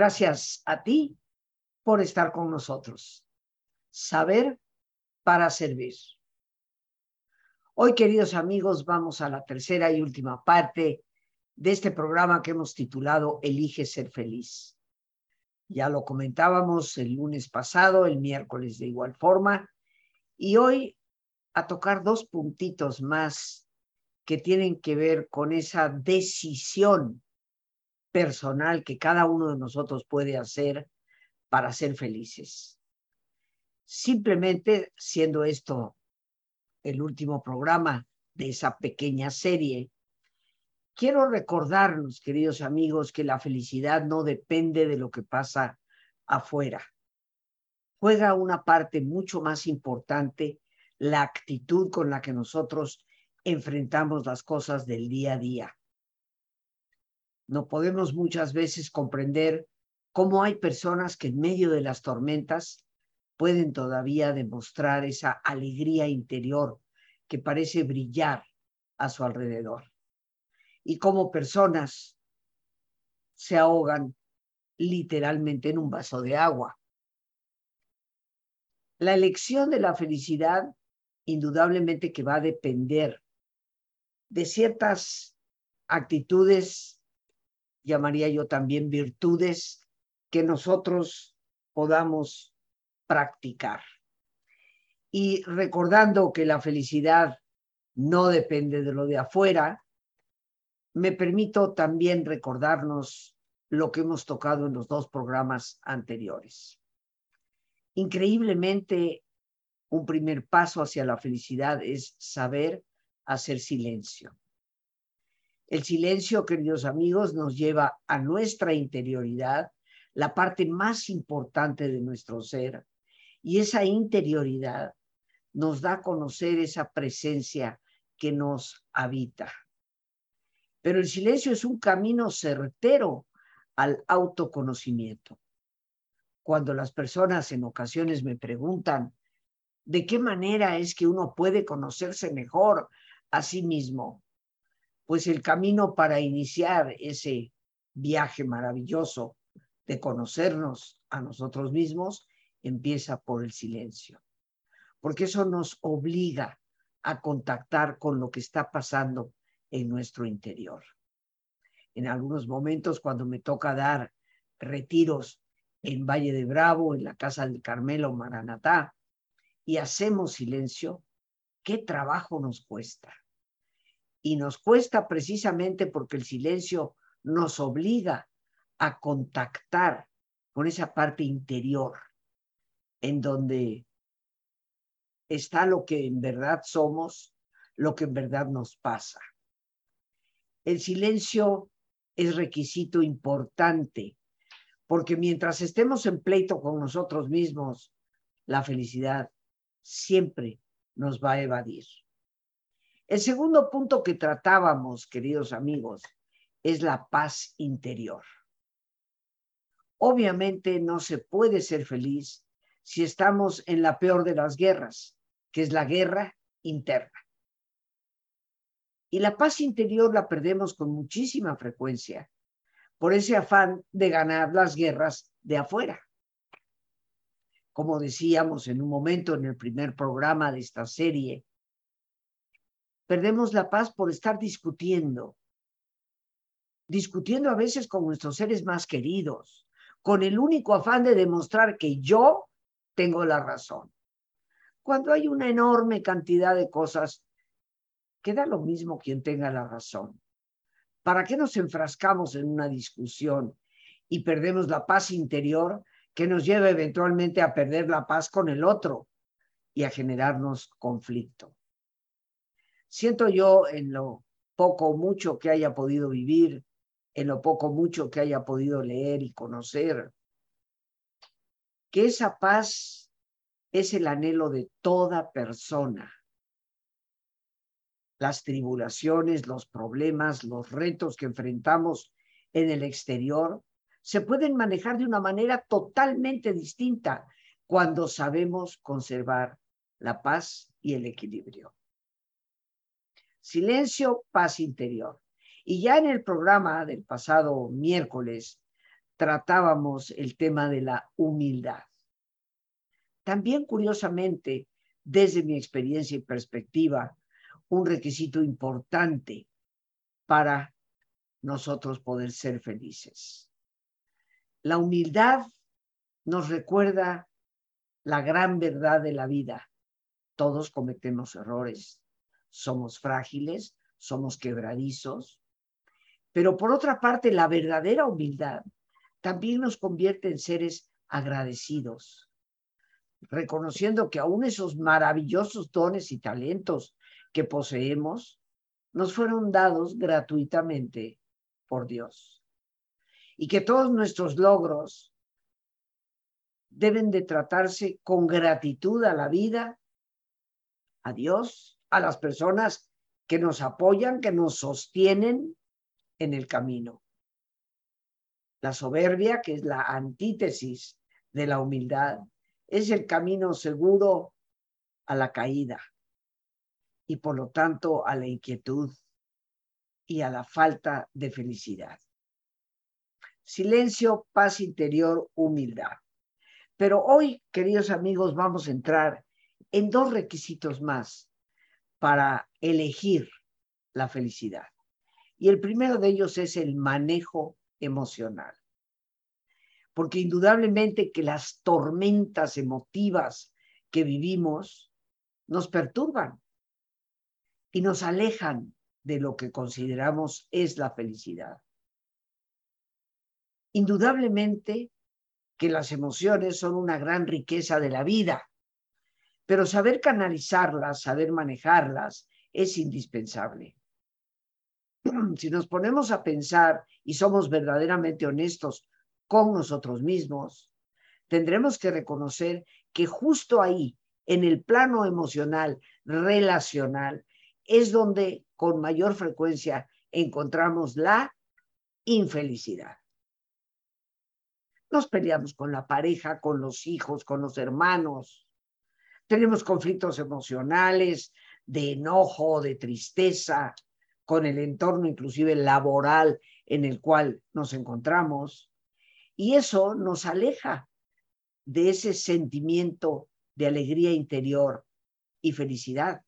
Gracias a ti por estar con nosotros. Saber para servir. Hoy, queridos amigos, vamos a la tercera y última parte de este programa que hemos titulado Elige ser feliz. Ya lo comentábamos el lunes pasado, el miércoles de igual forma, y hoy a tocar dos puntitos más que tienen que ver con esa decisión personal que cada uno de nosotros puede hacer para ser felices. Simplemente siendo esto el último programa de esa pequeña serie, quiero recordarnos, queridos amigos, que la felicidad no depende de lo que pasa afuera. Juega una parte mucho más importante la actitud con la que nosotros enfrentamos las cosas del día a día. No podemos muchas veces comprender cómo hay personas que en medio de las tormentas pueden todavía demostrar esa alegría interior que parece brillar a su alrededor. Y cómo personas se ahogan literalmente en un vaso de agua. La elección de la felicidad indudablemente que va a depender de ciertas actitudes llamaría yo también virtudes que nosotros podamos practicar. Y recordando que la felicidad no depende de lo de afuera, me permito también recordarnos lo que hemos tocado en los dos programas anteriores. Increíblemente, un primer paso hacia la felicidad es saber hacer silencio. El silencio, queridos amigos, nos lleva a nuestra interioridad, la parte más importante de nuestro ser, y esa interioridad nos da a conocer esa presencia que nos habita. Pero el silencio es un camino certero al autoconocimiento. Cuando las personas en ocasiones me preguntan de qué manera es que uno puede conocerse mejor a sí mismo, pues el camino para iniciar ese viaje maravilloso de conocernos a nosotros mismos empieza por el silencio, porque eso nos obliga a contactar con lo que está pasando en nuestro interior. En algunos momentos, cuando me toca dar retiros en Valle de Bravo, en la Casa del Carmelo, Maranatá, y hacemos silencio, ¿qué trabajo nos cuesta? Y nos cuesta precisamente porque el silencio nos obliga a contactar con esa parte interior en donde está lo que en verdad somos, lo que en verdad nos pasa. El silencio es requisito importante porque mientras estemos en pleito con nosotros mismos, la felicidad siempre nos va a evadir. El segundo punto que tratábamos, queridos amigos, es la paz interior. Obviamente no se puede ser feliz si estamos en la peor de las guerras, que es la guerra interna. Y la paz interior la perdemos con muchísima frecuencia por ese afán de ganar las guerras de afuera. Como decíamos en un momento en el primer programa de esta serie, Perdemos la paz por estar discutiendo, discutiendo a veces con nuestros seres más queridos, con el único afán de demostrar que yo tengo la razón. Cuando hay una enorme cantidad de cosas, queda lo mismo quien tenga la razón. ¿Para qué nos enfrascamos en una discusión y perdemos la paz interior que nos lleva eventualmente a perder la paz con el otro y a generarnos conflicto? Siento yo en lo poco o mucho que haya podido vivir, en lo poco o mucho que haya podido leer y conocer, que esa paz es el anhelo de toda persona. Las tribulaciones, los problemas, los retos que enfrentamos en el exterior se pueden manejar de una manera totalmente distinta cuando sabemos conservar la paz y el equilibrio. Silencio, paz interior. Y ya en el programa del pasado miércoles tratábamos el tema de la humildad. También, curiosamente, desde mi experiencia y perspectiva, un requisito importante para nosotros poder ser felices. La humildad nos recuerda la gran verdad de la vida. Todos cometemos errores, somos frágiles, somos quebradizos, pero por otra parte, la verdadera humildad también nos convierte en seres agradecidos, reconociendo que aún esos maravillosos dones y talentos que poseemos nos fueron dados gratuitamente por Dios. Y que todos nuestros logros deben de tratarse con gratitud a la vida, a Dios, a las personas que nos apoyan, que nos sostienen en el camino. La soberbia, que es la antítesis de la humildad, es el camino seguro a la caída y por lo tanto a la inquietud y a la falta de felicidad. Silencio, paz interior, humildad. Pero hoy, queridos amigos, vamos a entrar en dos requisitos más para elegir la felicidad. Y el primero de ellos es el manejo emocional. Porque indudablemente que las tormentas emotivas que vivimos nos perturban y nos alejan de lo que consideramos es la felicidad. Indudablemente que las emociones son una gran riqueza de la vida, pero saber canalizarlas, saber manejarlas es indispensable. Si nos ponemos a pensar y somos verdaderamente honestos con nosotros mismos, tendremos que reconocer que justo ahí, en el plano emocional, relacional, es donde con mayor frecuencia encontramos la infelicidad. Nos peleamos con la pareja, con los hijos, con los hermanos. Tenemos conflictos emocionales, de enojo, de tristeza, con el entorno inclusive laboral en el cual nos encontramos. Y eso nos aleja de ese sentimiento de alegría interior y felicidad.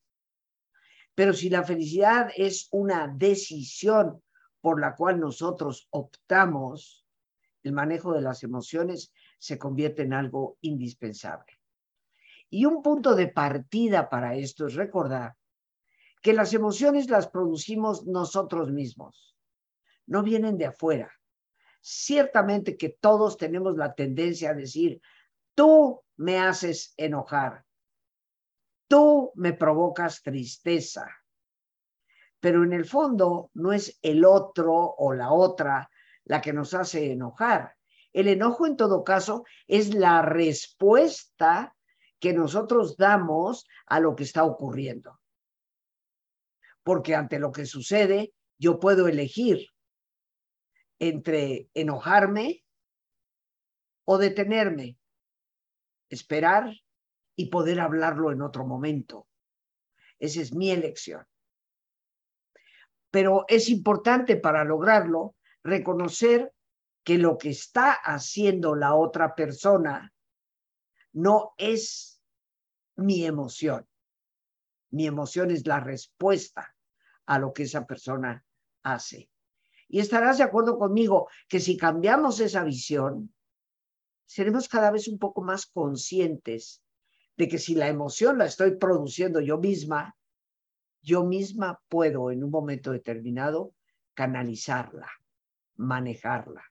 Pero si la felicidad es una decisión por la cual nosotros optamos, el manejo de las emociones se convierte en algo indispensable. Y un punto de partida para esto es recordar que las emociones las producimos nosotros mismos, no vienen de afuera. Ciertamente que todos tenemos la tendencia a decir, tú me haces enojar, tú me provocas tristeza. Pero en el fondo no es el otro o la otra la que nos hace enojar. El enojo en todo caso es la respuesta que nosotros damos a lo que está ocurriendo. Porque ante lo que sucede, yo puedo elegir entre enojarme o detenerme, esperar y poder hablarlo en otro momento. Esa es mi elección. Pero es importante para lograrlo reconocer que lo que está haciendo la otra persona no es mi emoción. Mi emoción es la respuesta a lo que esa persona hace. Y estarás de acuerdo conmigo que si cambiamos esa visión, seremos cada vez un poco más conscientes de que si la emoción la estoy produciendo yo misma, yo misma puedo en un momento determinado canalizarla, manejarla.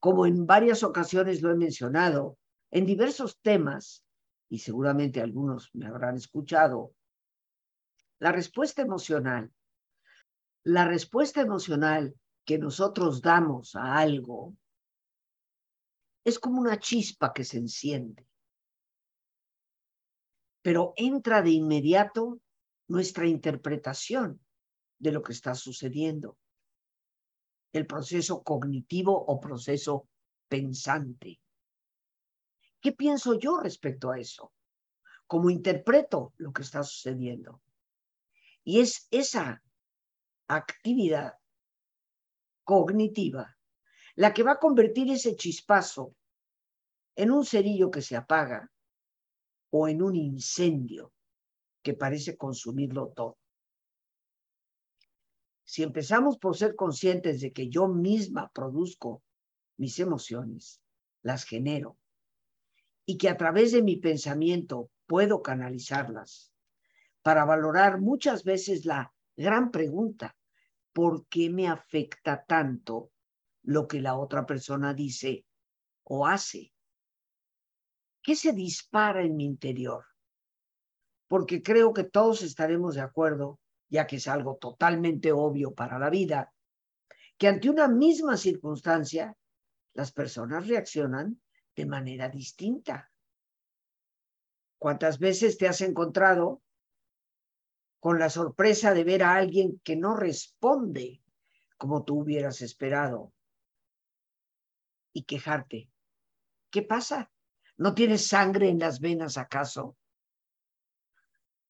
Como en varias ocasiones lo he mencionado, en diversos temas, y seguramente algunos me habrán escuchado, la respuesta emocional, la respuesta emocional que nosotros damos a algo es como una chispa que se enciende pero entra de inmediato nuestra interpretación de lo que está sucediendo, el proceso cognitivo o proceso pensante. ¿Qué pienso yo respecto a eso? ¿Cómo interpreto lo que está sucediendo? Y es esa actividad cognitiva la que va a convertir ese chispazo en un cerillo que se apaga o en un incendio que parece consumirlo todo. Si empezamos por ser conscientes de que yo misma produzco mis emociones, las genero, y que a través de mi pensamiento puedo canalizarlas para valorar muchas veces la gran pregunta, ¿por qué me afecta tanto lo que la otra persona dice o hace? ¿Qué se dispara en mi interior? Porque creo que todos estaremos de acuerdo, ya que es algo totalmente obvio para la vida, que ante una misma circunstancia las personas reaccionan de manera distinta. ¿Cuántas veces te has encontrado con la sorpresa de ver a alguien que no responde como tú hubieras esperado y quejarte? ¿Qué pasa? ¿No tienes sangre en las venas acaso?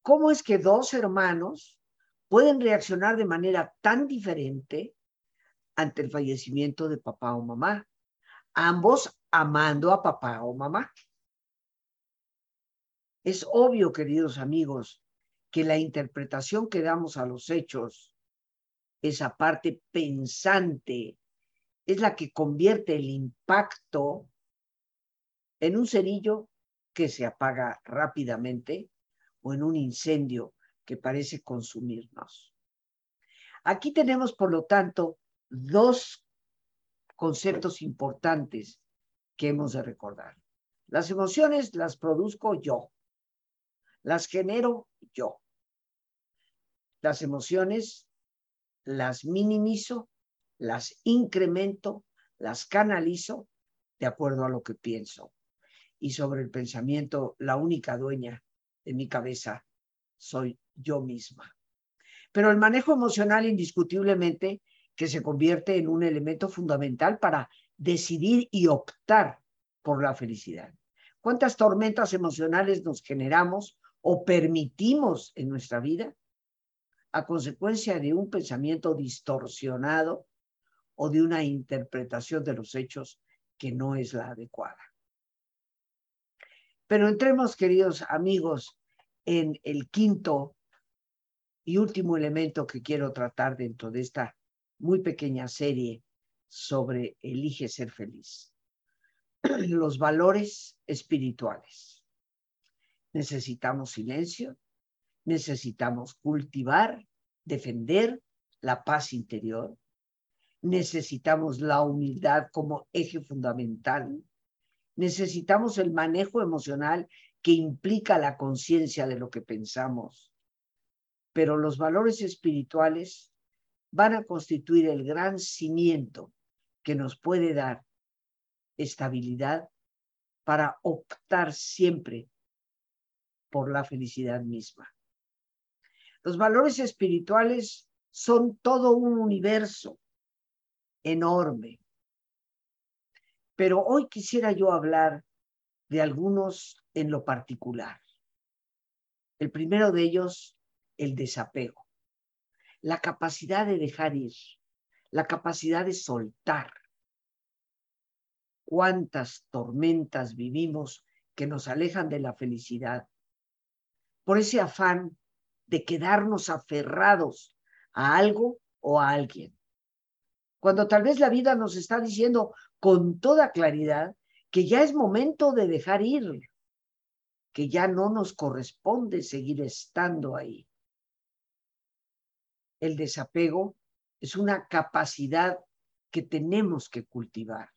¿Cómo es que dos hermanos pueden reaccionar de manera tan diferente ante el fallecimiento de papá o mamá? Ambos amando a papá o mamá. Es obvio, queridos amigos, que la interpretación que damos a los hechos, esa parte pensante, es la que convierte el impacto en un cerillo que se apaga rápidamente o en un incendio que parece consumirnos. Aquí tenemos, por lo tanto, dos conceptos importantes que hemos de recordar. Las emociones las produzco yo, las genero yo. Las emociones las minimizo, las incremento, las canalizo de acuerdo a lo que pienso y sobre el pensamiento, la única dueña de mi cabeza soy yo misma. Pero el manejo emocional indiscutiblemente que se convierte en un elemento fundamental para decidir y optar por la felicidad. ¿Cuántas tormentas emocionales nos generamos o permitimos en nuestra vida a consecuencia de un pensamiento distorsionado o de una interpretación de los hechos que no es la adecuada? Pero entremos, queridos amigos, en el quinto y último elemento que quiero tratar dentro de esta muy pequeña serie sobre Elige ser feliz. Los valores espirituales. Necesitamos silencio, necesitamos cultivar, defender la paz interior, necesitamos la humildad como eje fundamental, necesitamos el manejo emocional que implica la conciencia de lo que pensamos. Pero los valores espirituales van a constituir el gran cimiento que nos puede dar estabilidad para optar siempre por la felicidad misma. Los valores espirituales son todo un universo enorme, pero hoy quisiera yo hablar de algunos en lo particular. El primero de ellos, el desapego, la capacidad de dejar ir, la capacidad de soltar. Cuántas tormentas vivimos que nos alejan de la felicidad por ese afán de quedarnos aferrados a algo o a alguien. Cuando tal vez la vida nos está diciendo, con toda claridad que ya es momento de dejar ir, que ya no nos corresponde seguir estando ahí. El desapego es una capacidad que tenemos que cultivar.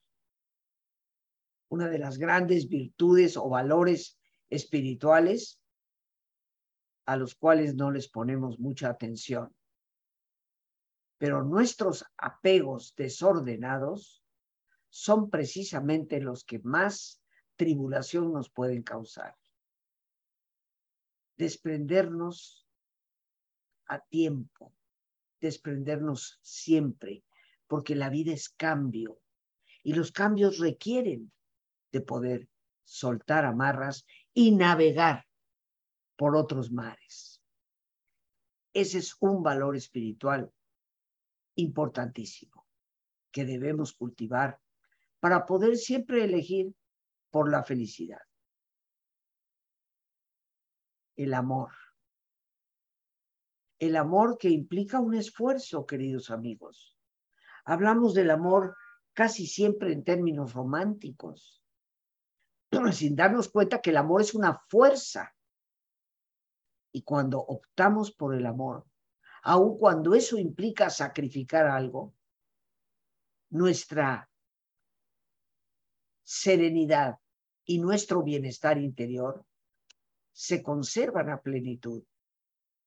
Una de las grandes virtudes o valores espirituales a los cuales no les ponemos mucha atención. Pero nuestros apegos desordenados son precisamente los que más tribulación nos pueden causar. Desprendernos a tiempo, desprendernos siempre, porque la vida es cambio y los cambios requieren de poder soltar amarras y navegar por otros mares. Ese es un valor espiritual importantísimo. que debemos cultivar para poder siempre elegir por la felicidad. El amor. El amor que implica un esfuerzo, queridos amigos. Hablamos del amor casi siempre en términos románticos, sin darnos cuenta que el amor es una fuerza. Y cuando optamos por el amor, aun cuando eso implica sacrificar algo, nuestra serenidad y nuestro bienestar interior se conservan a plenitud.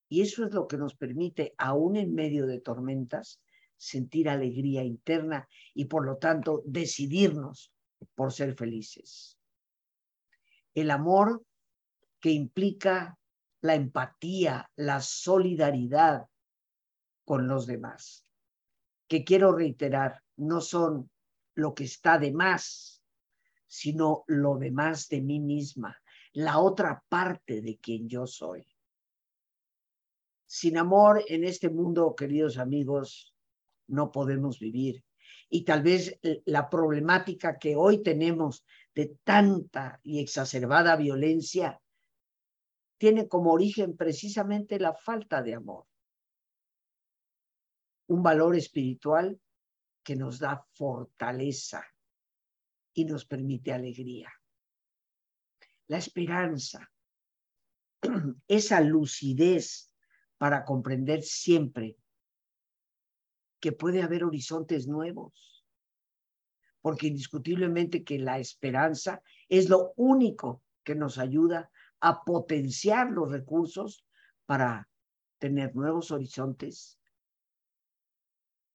Y eso es lo que nos permite, aún en medio de tormentas, sentir alegría interna y por lo tanto decidirnos por ser felices. El amor que implica la empatía, la solidaridad con los demás, que quiero reiterar, no son lo que está de más, sino lo demás de mí misma, la otra parte de quien yo soy. Sin amor en este mundo, queridos amigos, no podemos vivir. Y tal vez eh, la problemática que hoy tenemos de tanta y exacerbada violencia tiene como origen precisamente la falta de amor. Un valor espiritual que nos da fortaleza y nos permite alegría. La esperanza, esa lucidez para comprender siempre que puede haber horizontes nuevos, porque indiscutiblemente que la esperanza es lo único que nos ayuda a potenciar los recursos para tener nuevos horizontes,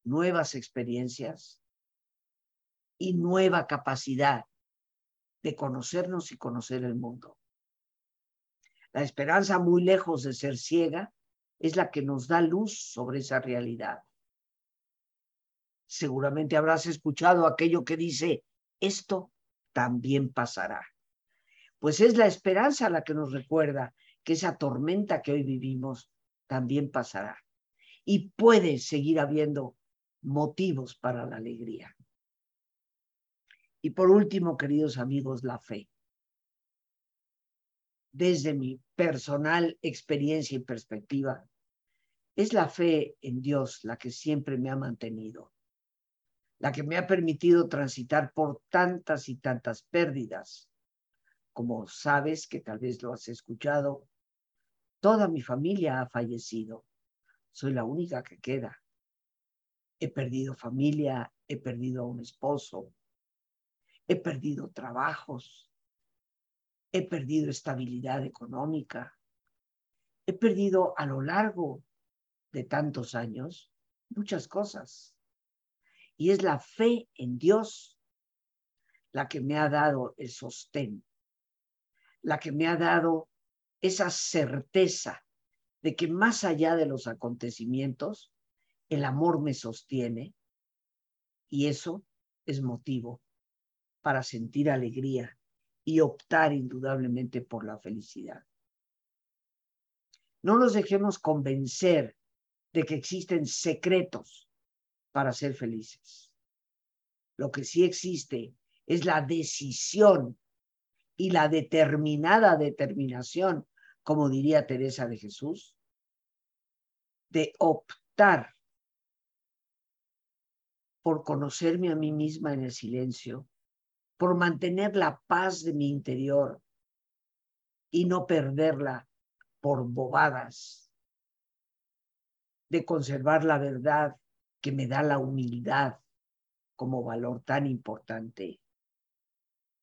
nuevas experiencias y nueva capacidad de conocernos y conocer el mundo. La esperanza, muy lejos de ser ciega, es la que nos da luz sobre esa realidad seguramente habrás escuchado aquello que dice, esto también pasará. Pues es la esperanza la que nos recuerda que esa tormenta que hoy vivimos también pasará. Y puede seguir habiendo motivos para la alegría. Y por último, queridos amigos, la fe. Desde mi personal experiencia y perspectiva, es la fe en Dios la que siempre me ha mantenido la que me ha permitido transitar por tantas y tantas pérdidas. Como sabes, que tal vez lo has escuchado, toda mi familia ha fallecido. Soy la única que queda. He perdido familia, he perdido a un esposo, he perdido trabajos, he perdido estabilidad económica, he perdido a lo largo de tantos años muchas cosas. Y es la fe en Dios la que me ha dado el sostén, la que me ha dado esa certeza de que más allá de los acontecimientos, el amor me sostiene y eso es motivo para sentir alegría y optar indudablemente por la felicidad. No nos dejemos convencer de que existen secretos para ser felices. Lo que sí existe es la decisión y la determinada determinación, como diría Teresa de Jesús, de optar por conocerme a mí misma en el silencio, por mantener la paz de mi interior y no perderla por bobadas, de conservar la verdad que me da la humildad como valor tan importante,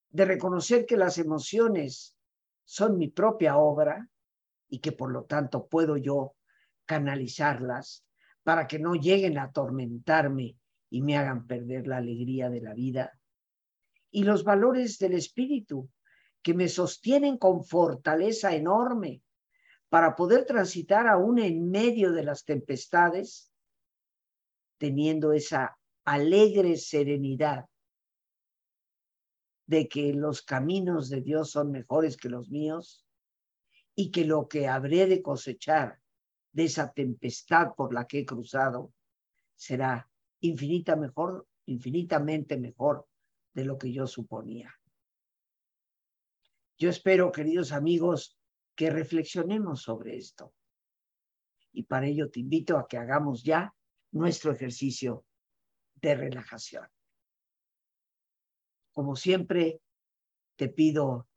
de reconocer que las emociones son mi propia obra y que por lo tanto puedo yo canalizarlas para que no lleguen a atormentarme y me hagan perder la alegría de la vida. Y los valores del espíritu que me sostienen con fortaleza enorme para poder transitar aún en medio de las tempestades teniendo esa alegre serenidad de que los caminos de Dios son mejores que los míos y que lo que habré de cosechar de esa tempestad por la que he cruzado será infinita mejor, infinitamente mejor de lo que yo suponía. Yo espero, queridos amigos, que reflexionemos sobre esto. Y para ello te invito a que hagamos ya nuestro ejercicio de relajación. Como siempre, te pido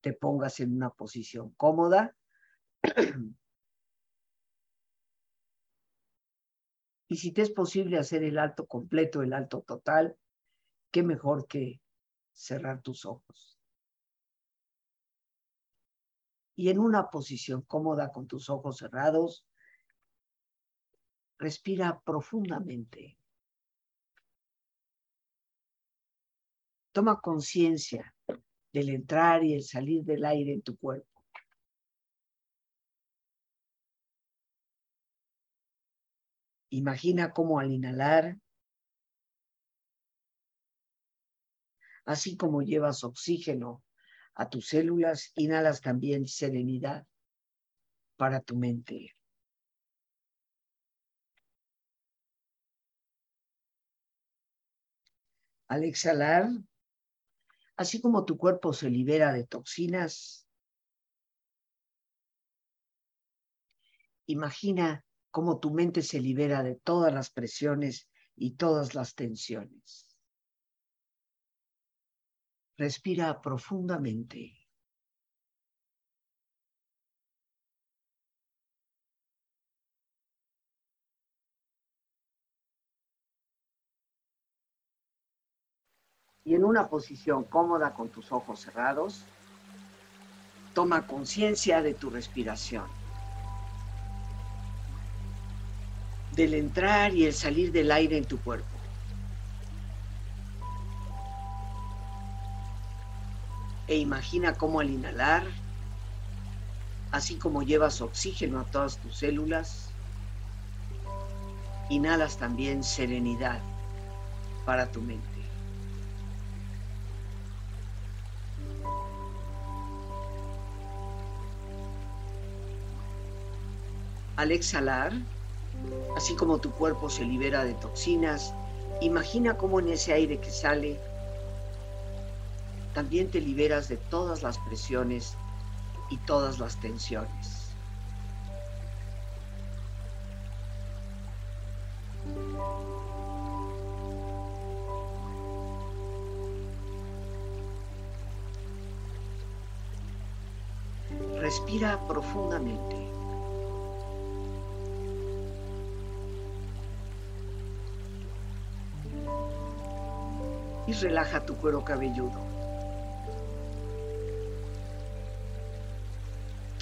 te pongas en una posición cómoda. Y si te es posible hacer el alto completo, el alto total, qué mejor que cerrar tus ojos. Y en una posición cómoda con tus ojos cerrados, respira profundamente. Toma conciencia del entrar y el salir del aire en tu cuerpo. Imagina cómo al inhalar, así como llevas oxígeno a tus células, inhalas también serenidad para tu mente. Al exhalar, así como tu cuerpo se libera de toxinas, imagina cómo tu mente se libera de todas las presiones y todas las tensiones. Respira profundamente. y en una posición cómoda con tus ojos cerrados, toma conciencia de tu respiración, del entrar y el salir del aire en tu cuerpo. E imagina cómo al inhalar, así como llevas oxígeno a todas tus células, inhalas también serenidad para tu mente. Al exhalar, así como tu cuerpo se libera de toxinas, imagina cómo en ese aire que sale, también te liberas de todas las presiones y todas las tensiones. Respira profundamente. y relaja tu cuero cabelludo.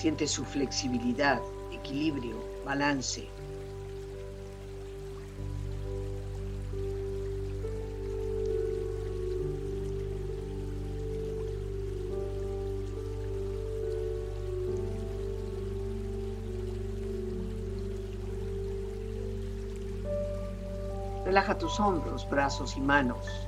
Siente su flexibilidad, equilibrio, balance. Relaja tus hombros, brazos y manos,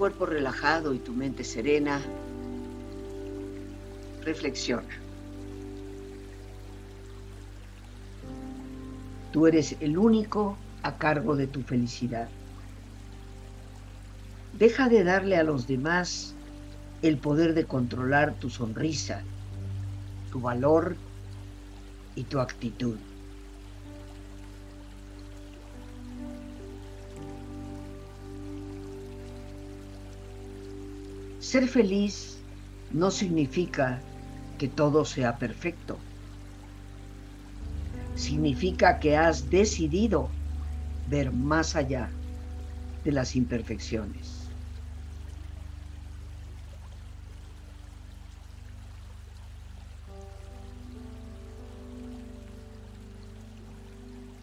Cuerpo relajado y tu mente serena, reflexiona. Tú eres el único a cargo de tu felicidad. Deja de darle a los demás el poder de controlar tu sonrisa, tu valor y tu actitud. Ser feliz no significa que todo sea perfecto. Significa que has decidido ver más allá de las imperfecciones.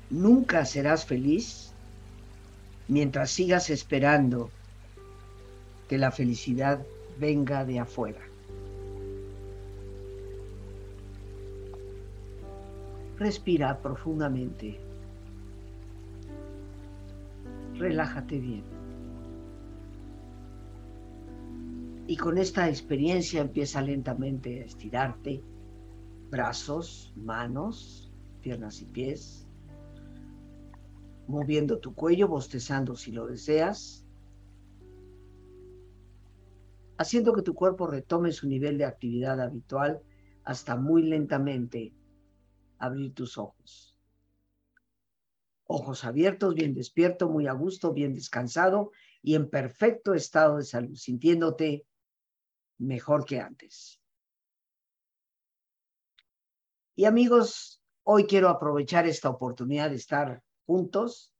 Nunca serás feliz mientras sigas esperando que la felicidad venga de afuera. Respira profundamente. Relájate bien. Y con esta experiencia empieza lentamente a estirarte. Brazos, manos, piernas y pies. Moviendo tu cuello, bostezando si lo deseas haciendo que tu cuerpo retome su nivel de actividad habitual hasta muy lentamente abrir tus ojos. Ojos abiertos, bien despierto, muy a gusto, bien descansado y en perfecto estado de salud, sintiéndote mejor que antes. Y amigos, hoy quiero aprovechar esta oportunidad de estar juntos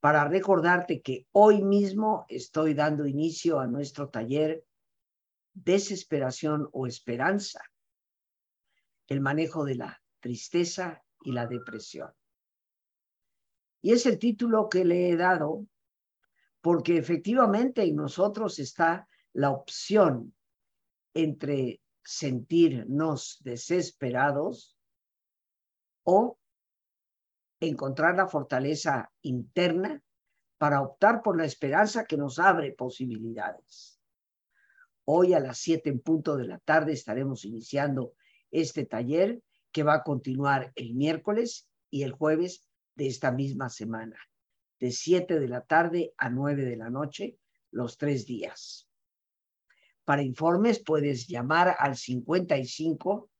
para recordarte que hoy mismo estoy dando inicio a nuestro taller Desesperación o Esperanza, el manejo de la tristeza y la depresión. Y es el título que le he dado porque efectivamente en nosotros está la opción entre sentirnos desesperados o encontrar la fortaleza interna para optar por la esperanza que nos abre posibilidades. Hoy a las siete en punto de la tarde estaremos iniciando este taller que va a continuar el miércoles y el jueves de esta misma semana, de siete de la tarde a nueve de la noche, los tres días. Para informes puedes llamar al 55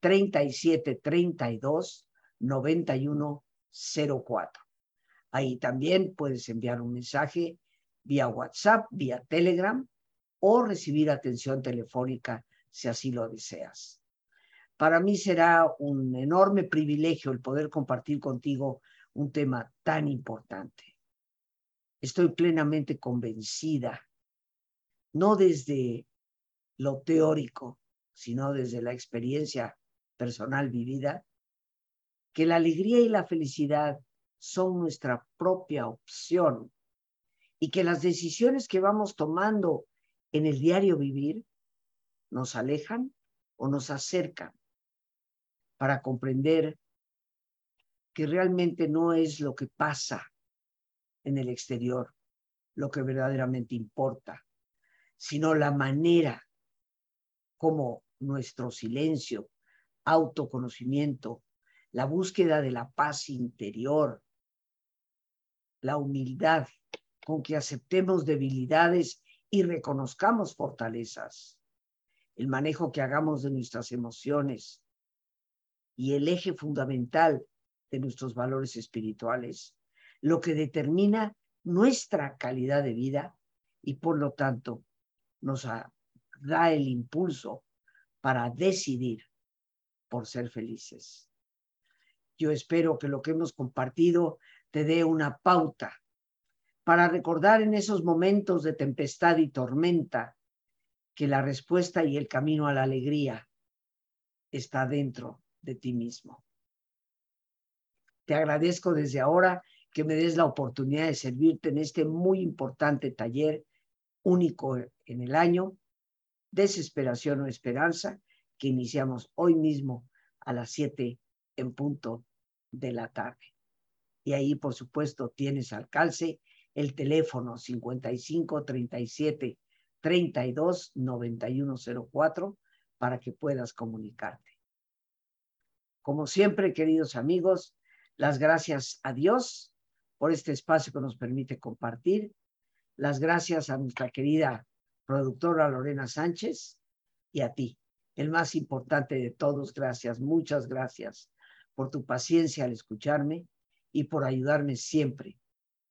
37 32 91 04. Ahí también puedes enviar un mensaje vía WhatsApp, vía Telegram o recibir atención telefónica si así lo deseas. Para mí será un enorme privilegio el poder compartir contigo un tema tan importante. Estoy plenamente convencida, no desde lo teórico, sino desde la experiencia personal vivida, que la alegría y la felicidad son nuestra propia opción y que las decisiones que vamos tomando en el diario vivir nos alejan o nos acercan para comprender que realmente no es lo que pasa en el exterior lo que verdaderamente importa, sino la manera como nuestro silencio, autoconocimiento, la búsqueda de la paz interior, la humildad con que aceptemos debilidades y reconozcamos fortalezas, el manejo que hagamos de nuestras emociones y el eje fundamental de nuestros valores espirituales, lo que determina nuestra calidad de vida y por lo tanto nos da el impulso para decidir por ser felices. Yo espero que lo que hemos compartido te dé una pauta para recordar en esos momentos de tempestad y tormenta que la respuesta y el camino a la alegría está dentro de ti mismo. Te agradezco desde ahora que me des la oportunidad de servirte en este muy importante taller único en el año, Desesperación o Esperanza, que iniciamos hoy mismo a las 7 en punto de la tarde. Y ahí, por supuesto, tienes al calce el teléfono 55 37 32 9104 para que puedas comunicarte. Como siempre, queridos amigos, las gracias a Dios por este espacio que nos permite compartir. Las gracias a nuestra querida productora Lorena Sánchez y a ti, el más importante de todos. Gracias, muchas gracias por tu paciencia al escucharme y por ayudarme siempre